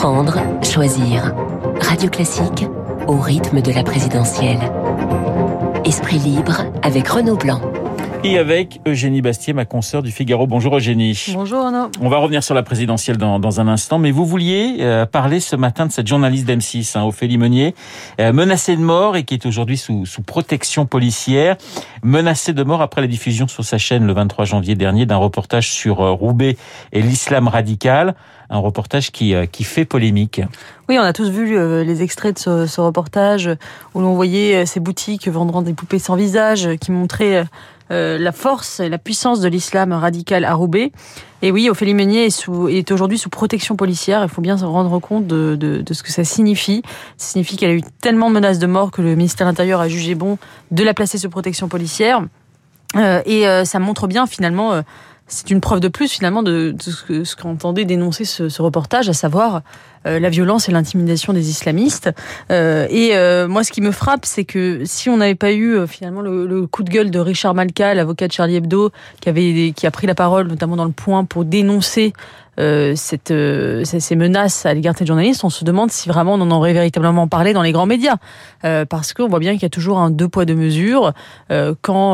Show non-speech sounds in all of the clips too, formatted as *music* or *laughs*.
Comprendre, choisir. Radio Classique au rythme de la présidentielle. Esprit libre avec Renaud Blanc et avec Eugénie Bastier, ma consoeur du Figaro. Bonjour Eugénie. Bonjour Renaud. On va revenir sur la présidentielle dans, dans un instant, mais vous vouliez euh, parler ce matin de cette journaliste d'M6, hein, Ophélie Meunier, euh, menacée de mort et qui est aujourd'hui sous, sous protection policière, menacée de mort après la diffusion sur sa chaîne le 23 janvier dernier d'un reportage sur euh, Roubaix et l'islam radical, un reportage qui, qui fait polémique. Oui, on a tous vu les extraits de ce, ce reportage où l'on voyait ces boutiques vendant des poupées sans visage qui montraient euh, la force et la puissance de l'islam radical à Roubaix. Et oui, Ophélie Meunier est, aujourd'hui sous protection policière. Il faut bien se rendre compte de, ce que ça signifie. Ça signifie qu'elle a eu tellement de menaces de mort que le ministère de l'Intérieur a jugé bon de la placer sous protection policière. Euh, et euh, ça montre bien finalement, c'est une preuve de plus finalement de, de ce qu'entendait dénoncer ce, ce, reportage, à savoir euh, la violence et l'intimidation des islamistes. Euh, et euh, moi, ce qui me frappe, c'est que si on n'avait pas eu finalement le, le, coup de gueule de Richard Malka, l'avocat de Charlie Hebdo, qui avait qui a pris la parole notamment dans le Point pour dénoncer euh, cette, euh, ces menaces à l'égard des journalistes, on se demande si vraiment on en aurait véritablement parlé dans les grands médias, euh, parce qu'on voit bien qu'il y a toujours un deux poids deux mesures quand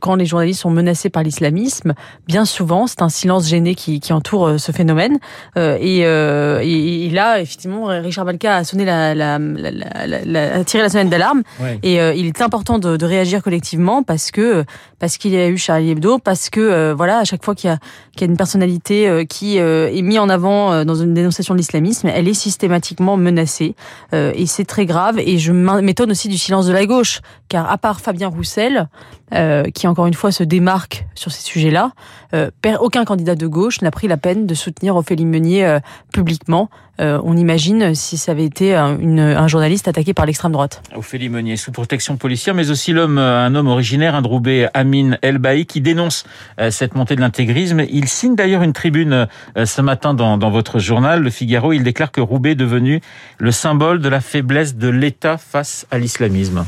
quand les journalistes sont menacés par l'islamisme. Bien souvent, c'est un silence gêné qui, qui entoure ce phénomène. Et, et, et, là, effectivement, Richard Balka a sonné la, la, la, la a tiré la sonnette d'alarme. Ouais. Et il est important de, de, réagir collectivement parce que parce qu'il y a eu Charlie Hebdo, parce que voilà, à chaque fois qu'il y a qu'il y a une personnalité qui euh, est mis en avant euh, dans une dénonciation de l'islamisme, elle est systématiquement menacée. Euh, et c'est très grave. Et je m'étonne aussi du silence de la gauche, car à part Fabien Roussel, qui encore une fois se démarque sur ces sujets-là, aucun candidat de gauche n'a pris la peine de soutenir Ophélie Meunier publiquement. on imagine si ça avait été un, une, un journaliste attaqué par l'extrême droite. Ophélie Meunier, sous protection policière, mais aussi l'homme, un homme originaire, un Droubé, Amin Elbaï, qui dénonce cette montée de l'intégrisme. Il signe d'ailleurs une tribune euh, ce matin dans, dans, votre journal, Le Figaro, il déclare que Roubaix est devenu le symbole de la faiblesse de l'État face à l'islamisme.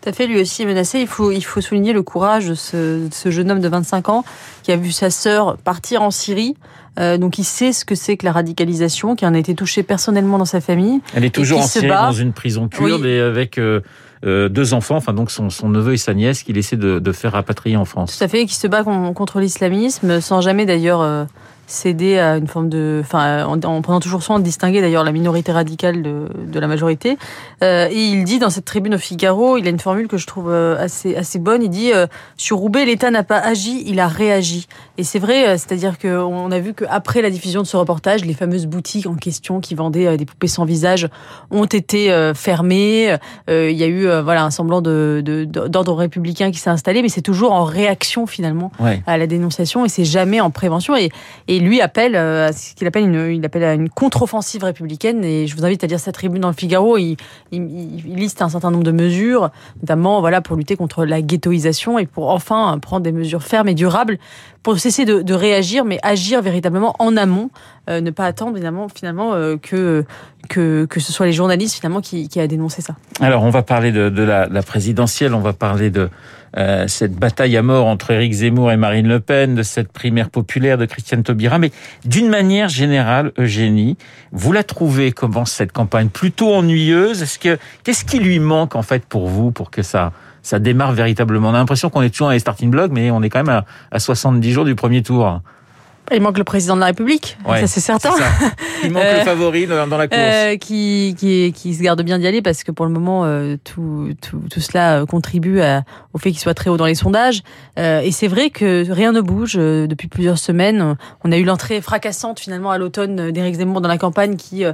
Tout à fait, lui aussi est menacé. Il faut, il faut souligner le courage de ce, de ce jeune homme de 25 ans qui a vu sa sœur partir en Syrie. Euh, donc il sait ce que c'est que la radicalisation, qui en a été touché personnellement dans sa famille. Elle est toujours en Syrie, dans une prison kurde oui. et avec... Euh, euh, deux enfants, enfin donc son, son, neveu et sa nièce qu'il essaie de, de, faire rapatrier en France. Tout à fait, qui se bat contre l'islamisme, sans jamais d'ailleurs euh, céder à une forme de, enfin, en, en, prenant toujours soin de distinguer d'ailleurs la minorité radicale de, de la majorité. Euh, et il dit dans cette tribune au Figaro, il a une formule que je trouve euh, assez assez bonne. Il dit euh, sur Roubaix, l'État n'a pas agi, il a réagi. Et c'est vrai, c'est-à-dire que on a vu qu'après la diffusion de ce reportage, les fameuses boutiques en question qui vendaient des poupées sans visage ont été fermées. il y a eu voilà un semblant de d'ordre républicain qui s'est installé, mais c'est toujours en réaction finalement ouais. à la dénonciation et c'est jamais en prévention. Et, et lui appelle à ce qu'il appelle une, il appelle à une contre-offensive républicaine. Et je vous invite à lire sa tribune dans le Figaro. Il, liste un certain nombre de mesures, notamment voilà pour lutter contre la ghettoisation et pour enfin prendre des mesures fermes et durables pour cesser de, de réagir, mais agir véritablement en amont, euh, ne pas attendre évidemment finalement euh, que, que que ce soit les journalistes finalement qui, a dénoncé ça. Alors on va parler de, la, présidentielle, on va parler de euh, cette bataille à mort entre Éric Zemmour et Marine Le Pen, de cette primaire populaire de Christiane Taubira, mais d'une manière générale, Eugénie, vous la trouvez comment cette campagne? Plutôt ennuyeuse? Est-ce que qu'est-ce qui lui manque en fait pour vous pour que ça ça démarre véritablement? On a l'impression qu'on est toujours dans les starting blocks, mais on est quand même à, à 70 jours du premier tour. Il manque le président de la République, ouais, ça c'est certain. Ça. Il manque euh, le favori dans, dans la course. Euh, qui, qui, qui se garde bien d'y aller parce que pour le moment, euh, tout, tout, tout cela contribue à, au fait qu'il soit très haut dans les sondages. Euh, et c'est vrai que rien ne bouge depuis plusieurs semaines. On a eu l'entrée fracassante finalement à l'automne d'Éric Zemmour dans la campagne qui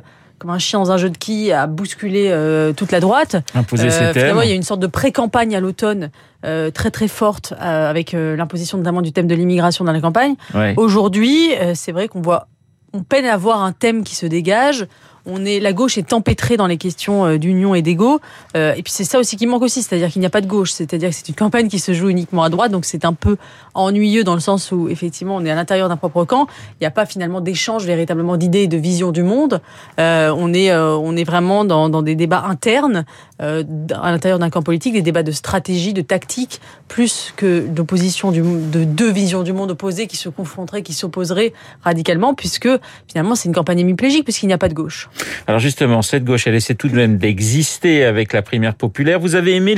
comme un chien dans un jeu de quilles, a bousculé euh, toute la droite. Imposer euh, ses thèmes. il y a une sorte de pré-campagne à l'automne euh, très très forte euh, avec euh, l'imposition notamment du thème de l'immigration dans la campagne. Ouais. Aujourd'hui, c'est vrai qu'on voit, on peine à voir un thème qui se dégage. On est la gauche est empêtrée dans les questions d'union et d'ego. et puis c'est ça aussi qui manque aussi, c'est-à-dire qu'il n'y a pas de gauche, c'est-à-dire que c'est une campagne qui se joue uniquement à droite, donc c'est un peu ennuyeux dans le sens où effectivement on est à l'intérieur d'un propre camp. Il n'y a pas finalement d'échange véritablement d'idées et de vision du monde. on est on est vraiment dans, dans des débats internes à l'intérieur d'un camp politique, des débats de stratégie, de tactique, plus que d'opposition de deux visions du monde opposées qui se confronteraient, qui s'opposeraient radicalement, puisque finalement c'est une campagne hémiplégique, puisqu'il n'y a pas de gauche. Alors justement, cette gauche, elle essaie tout de même d'exister avec la primaire populaire. Vous avez aimé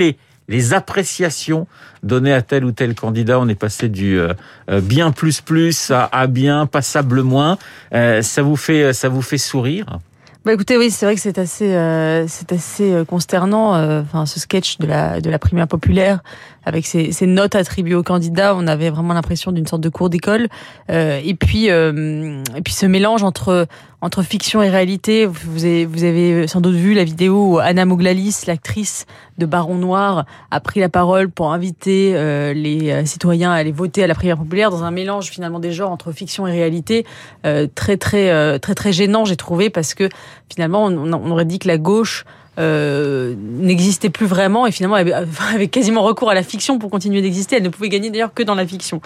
les, appréciations données à tel ou tel candidat. On est passé du euh, euh, bien plus plus à, à bien passable moins. Euh, ça vous fait ça vous fait sourire? Bah écoutez, oui, c'est vrai que c'est assez, euh, c'est assez euh, consternant. Euh, enfin, ce sketch de la de la primaire populaire avec ces, ces notes attribuées aux candidats, on avait vraiment l'impression d'une sorte de cours d'école. et puis et puis ce mélange entre entre fiction et réalité. Vous avez, vous avez sans doute vu la vidéo où Anna Mouglalis, l'actrice de Baron Noir, a pris la parole pour inviter les citoyens à aller voter à la primaire populaire dans un mélange finalement des genres entre fiction et réalité, très très très très gênant j'ai trouvé parce que finalement, on, aurait dit que la gauche euh, n'existait plus vraiment et finalement *laughs* avait, quasiment recours à la fiction pour continuer d'exister. Elle ne pouvait gagner d'ailleurs que dans la fiction.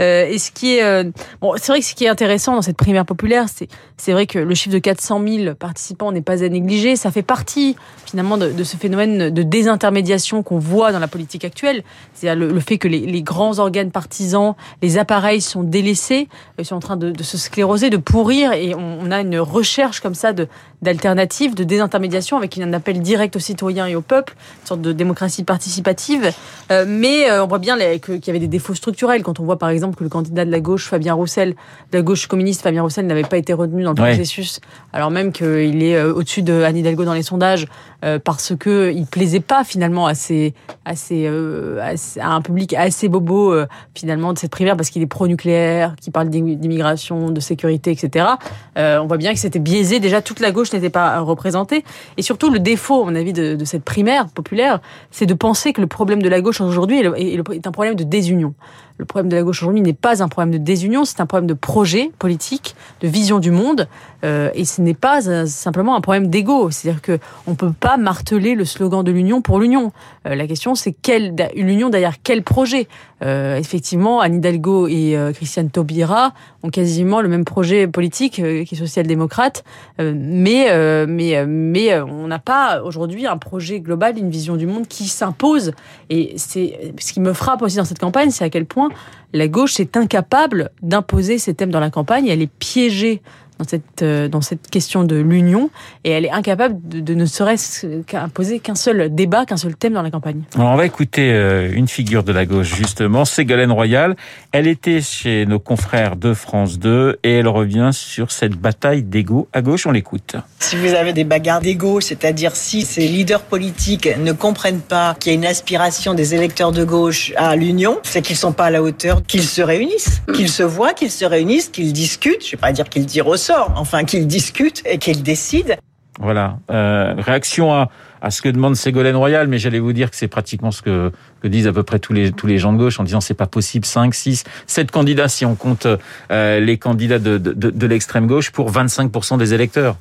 Euh, et ce qui est euh, bon, c'est vrai que ce qui est intéressant dans cette primaire populaire, c'est c'est vrai que le chiffre de 400 000 participants n'est pas à négliger. Ça fait partie finalement de, de ce phénomène de désintermédiation qu'on voit dans la politique actuelle. C'est-à-dire le, fait que les, les, grands organes partisans, les appareils sont délaissés, ils sont en train de, de se scléroser, de pourrir, et on, on a une recherche comme ça de d'alternatives, de désintermédiation avec un appel direct aux citoyens et au peuple, une sorte de démocratie participative. Euh, mais euh, on voit bien qu'il y avait des défauts structurels quand on voit par exemple que le candidat de la gauche, Fabien Roussel, de la gauche communiste, Fabien Roussel, n'avait pas été retenu dans le processus, alors même qu'il est euh, au-dessus de Anne Hidalgo dans les sondages parce que il plaisait pas finalement à, à, à, un public assez bobo finalement de cette primaire parce qu'il est pro-nucléaire, qui parle d'immigration, de sécurité, etc. on voit bien que c'était biaisé. Déjà toute la gauche n'était pas représentée et surtout le défaut à mon avis, de, de cette primaire populaire, c'est de penser que le problème de la gauche aujourd'hui est un problème de désunion. Le problème de la gauche aujourd'hui n'est pas un problème de désunion, c'est un problème de projet politique, de vision du monde, euh, et ce n'est pas euh, simplement un problème d'ego. C'est-à-dire que on peut pas marteler le slogan de l'union pour l'union. Euh, la question, c'est quelle l'union derrière quel projet? Euh, effectivement, Anne Hidalgo et euh, Christiane Taubira ont quasiment le même projet politique, qui est social-démocrate, mais mais mais on n'a pas aujourd'hui un projet global, une vision du monde qui s'impose. Et c'est ce qui me frappe aussi dans cette campagne, c'est à quel point la gauche est incapable d'imposer ses thèmes dans la campagne. Elle est piégée dans cette, euh, dans cette question de l'union et elle est incapable de, ne serait-ce qu'imposer qu'un seul débat, qu'un seul thème dans la campagne. Alors on va écouter euh, une figure de la gauche justement, Ségolène Royal. Elle était chez nos confrères de France 2 et elle revient sur cette bataille d'ego à gauche. On l'écoute. Si vous avez des bagarres d'ego, c'est-à-dire si ces leaders politiques ne comprennent pas qu'il y a une aspiration des électeurs de gauche à l'union, c'est qu'ils sont pas à la hauteur, qu'ils se réunissent, qu'ils se voient, qu'ils se réunissent, qu'ils discutent. Je vais pas dire qu'ils enfin qu'ils discutent et qu'ils décident. Voilà. Euh, réaction à, à ce que demande Ségolène Royal, mais j'allais vous dire que c'est pratiquement ce que, que disent à peu près tous les, tous les gens de gauche en disant c'est pas possible 5, 6, 7 candidats si on compte euh, les candidats de, de, de l'extrême gauche pour 25% des électeurs.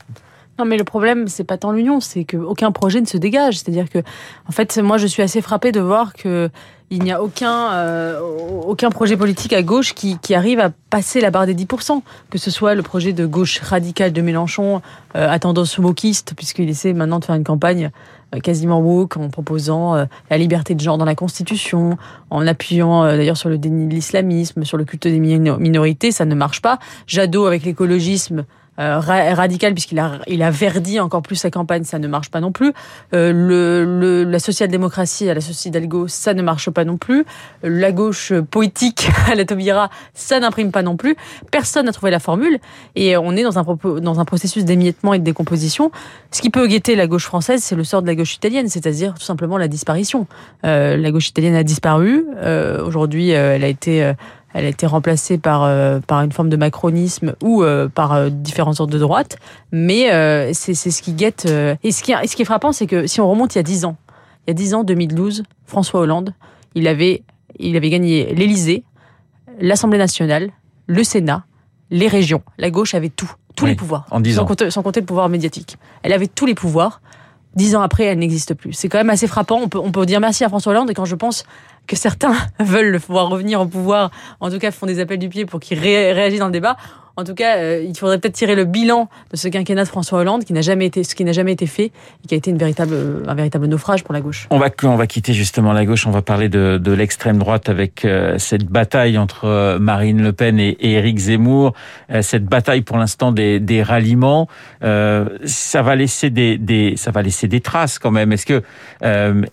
Non, mais le problème, c'est pas tant l'union, c'est qu'aucun projet ne se dégage. C'est-à-dire que, en fait, moi, je suis assez frappée de voir que il n'y a aucun, euh, aucun projet politique à gauche qui, arrive à passer la barre des 10%, que ce soit le projet de gauche radicale de Mélenchon, euh, à tendance wokiste, puisqu'il essaie maintenant de faire une campagne euh, quasiment woke en proposant euh, la liberté de genre dans la Constitution, en appuyant d'ailleurs sur le déni de l'islamisme, sur le culte des minorités, ça ne marche pas. Jadot avec l'écologisme, euh, radical puisqu'il a il a verdi encore plus sa campagne, ça ne marche pas non plus. Euh, le, la social-démocratie à la société d'Algo, ça ne marche pas non plus. La gauche poétique *laughs* à la Taubira, ça n'imprime pas non plus. Personne n'a trouvé la formule et on est dans un dans un processus d'émiettement et de décomposition. Ce qui peut guetter la gauche française, c'est le sort de la gauche italienne, c'est-à-dire tout simplement la disparition. Euh, la gauche italienne a disparu. Euh, aujourd'hui, elle a été elle a été remplacée par, euh, par une forme de macronisme ou euh, par euh, différentes sortes de droite. Mais c'est ce qui guette. et, ce qui, ce qui est frappant, c'est que si on remonte il y a 10 ans, il y a 10 ans, 2012, François Hollande, il avait, il avait gagné l'Élysée, l'Assemblée nationale, le Sénat, les régions. La gauche avait tout tous Oui, les pouvoirs, en sans ans. compter, sans compter le pouvoir médiatique. Elle avait tous les pouvoirs. Dix ans après, elle n'existe plus. C'est quand même assez frappant. On peut, on peut dire merci à François Hollande. Et quand je pense que certains *laughs* veulent le voir revenir au pouvoir, en tout cas font des appels du pied pour qu'il ré- réagisse dans le débat. En tout cas, euh, il faudrait peut-être tirer le bilan de ce quinquennat de François Hollande, qui n'a jamais été, ce qui n'a jamais été fait, et qui a été une véritable, euh, un véritable naufrage pour la gauche. On va, on va quitter justement la gauche, on va parler de, de l'extrême droite avec euh, cette bataille entre Marine Le Pen et, et Éric Zemmour, cette bataille pour l'instant des, des ralliements, ça va laisser des, des, ça va laisser des traces quand même. Est-ce que,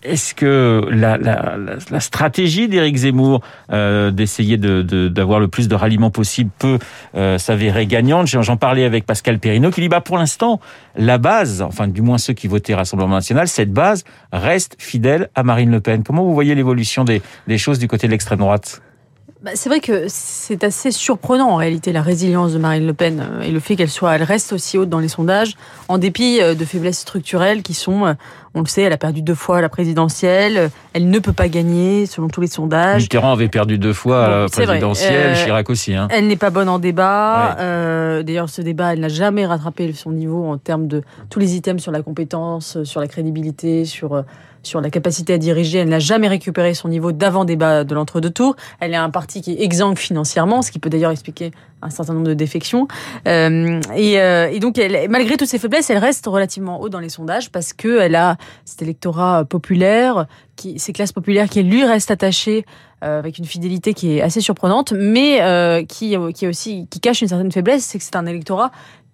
est-ce que la, la, stratégie d'Éric Zemmour d'essayer de, d'avoir le plus de ralliements possible peut euh, s'avérer gagnante J'en parlais avec Pascal Perrineau qui dit bah pour l'instant la base, enfin du moins ceux qui votaient Rassemblement National, cette base reste fidèle à Marine Le Pen. Comment vous voyez l'évolution des choses du côté de l'extrême droite? Bah, c'est vrai que c'est assez surprenant en réalité la résilience de Marine Le Pen euh, et le fait qu'elle soit, elle reste aussi haute dans les sondages en dépit euh, de faiblesses structurelles qui sont, euh, on le sait, elle a perdu deux fois la présidentielle, elle ne peut pas gagner selon tous les sondages. Mitterrand avait perdu deux fois à la présidentielle, Chirac aussi. Hein. Elle n'est pas bonne en débat. Ouais. Euh, D'ailleurs, ce débat, elle n'a jamais rattrapé son niveau en termes de tous les items sur la compétence, sur la crédibilité, sur euh, sur la capacité à diriger. Elle n'a jamais récupéré son niveau d'avant débat de l'entre-deux tours. Elle a un parti qui est exsangue financièrement, ce qui peut d'ailleurs expliquer un certain nombre de défections. Euh, et, euh, et donc, malgré toutes ses faiblesses, elle reste relativement haut dans les sondages parce que elle a cet électorat populaire, qui, ces classes populaires qui lui restent attachées euh, avec une fidélité qui est assez surprenante, mais qui, est aussi qui cache une certaine faiblesse, c'est que c'est un électorat,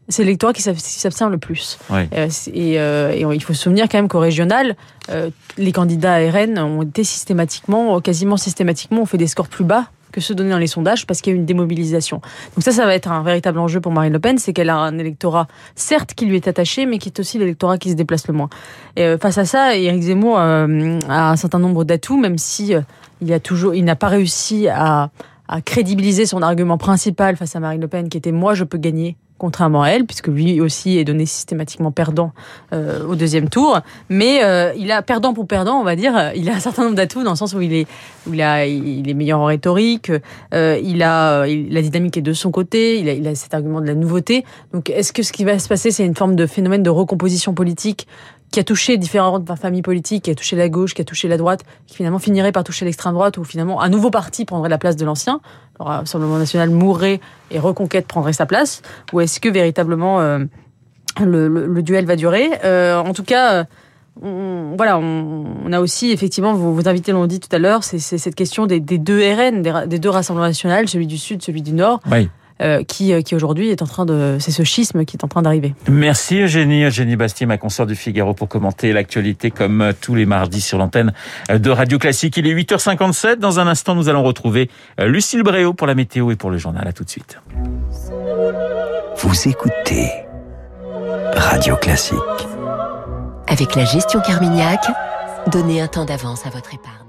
c'est l'électorat qui s'ab- qui s'abstient le plus. Ouais. Euh, et, euh, et on- il faut se souvenir quand même qu'au régional, euh, les candidats à RN ont été systématiquement, quasiment systématiquement, ont fait des scores plus bas que ceux donnés dans les sondages parce qu'il y a eu une démobilisation. Donc ça, ça va être un véritable enjeu pour Marine Le Pen, c'est qu'elle a un électorat, certes, qui lui est attaché, mais qui est aussi l'électorat qui se déplace le moins. Et euh, face à ça, Éric Zemmour euh, a un certain nombre d'atouts, même si euh, il a toujours, il n'a pas réussi à, à crédibiliser son argument principal face à Marine Le Pen, qui était moi, je peux gagner. Contrairement à elle, puisque lui aussi est donné systématiquement perdant euh, au deuxième tour, mais euh, il a perdant pour perdant, on va dire. euh, Il a un certain nombre d'atouts dans le sens où il est, où il a, il est meilleur en rhétorique, euh, il a, il- la dynamique est de son côté, il a, il a cet argument de la nouveauté. Donc, est-ce que ce qui va se passer, c'est une forme de phénomène de recomposition politique qui a touché différentes familles politiques, qui a touché la gauche, qui a touché la droite, qui finalement finirait par toucher l'extrême droite, ou finalement un nouveau parti prendrait la place de l'ancien. Alors, Rassemblement national mourrait et Reconquête prendrait sa place, ou est-ce que véritablement euh, le, le- le duel va durer? Euh, En tout cas. euh, on, voilà, on, a aussi effectivement, vos, invités l'ont dit tout à l'heure, c'est cette question des, deux RN, des deux rassemblements nationaux, celui du Sud, celui du Nord, Oui. Euh, qui, euh, qui aujourd'hui est en train de, c'est ce schisme qui est en train d'arriver. Merci Eugénie, Eugénie Bastier, ma consoeur du Figaro, pour commenter l'actualité comme euh, tous les mardis sur l'antenne de Radio Classique. Il est 8h57. Dans un instant, nous allons retrouver Lucille Bréau pour la météo et pour le journal. À tout de suite. Vous écoutez Radio Classique. Avec la gestion Carmignac, donnez un temps d'avance à votre épargne.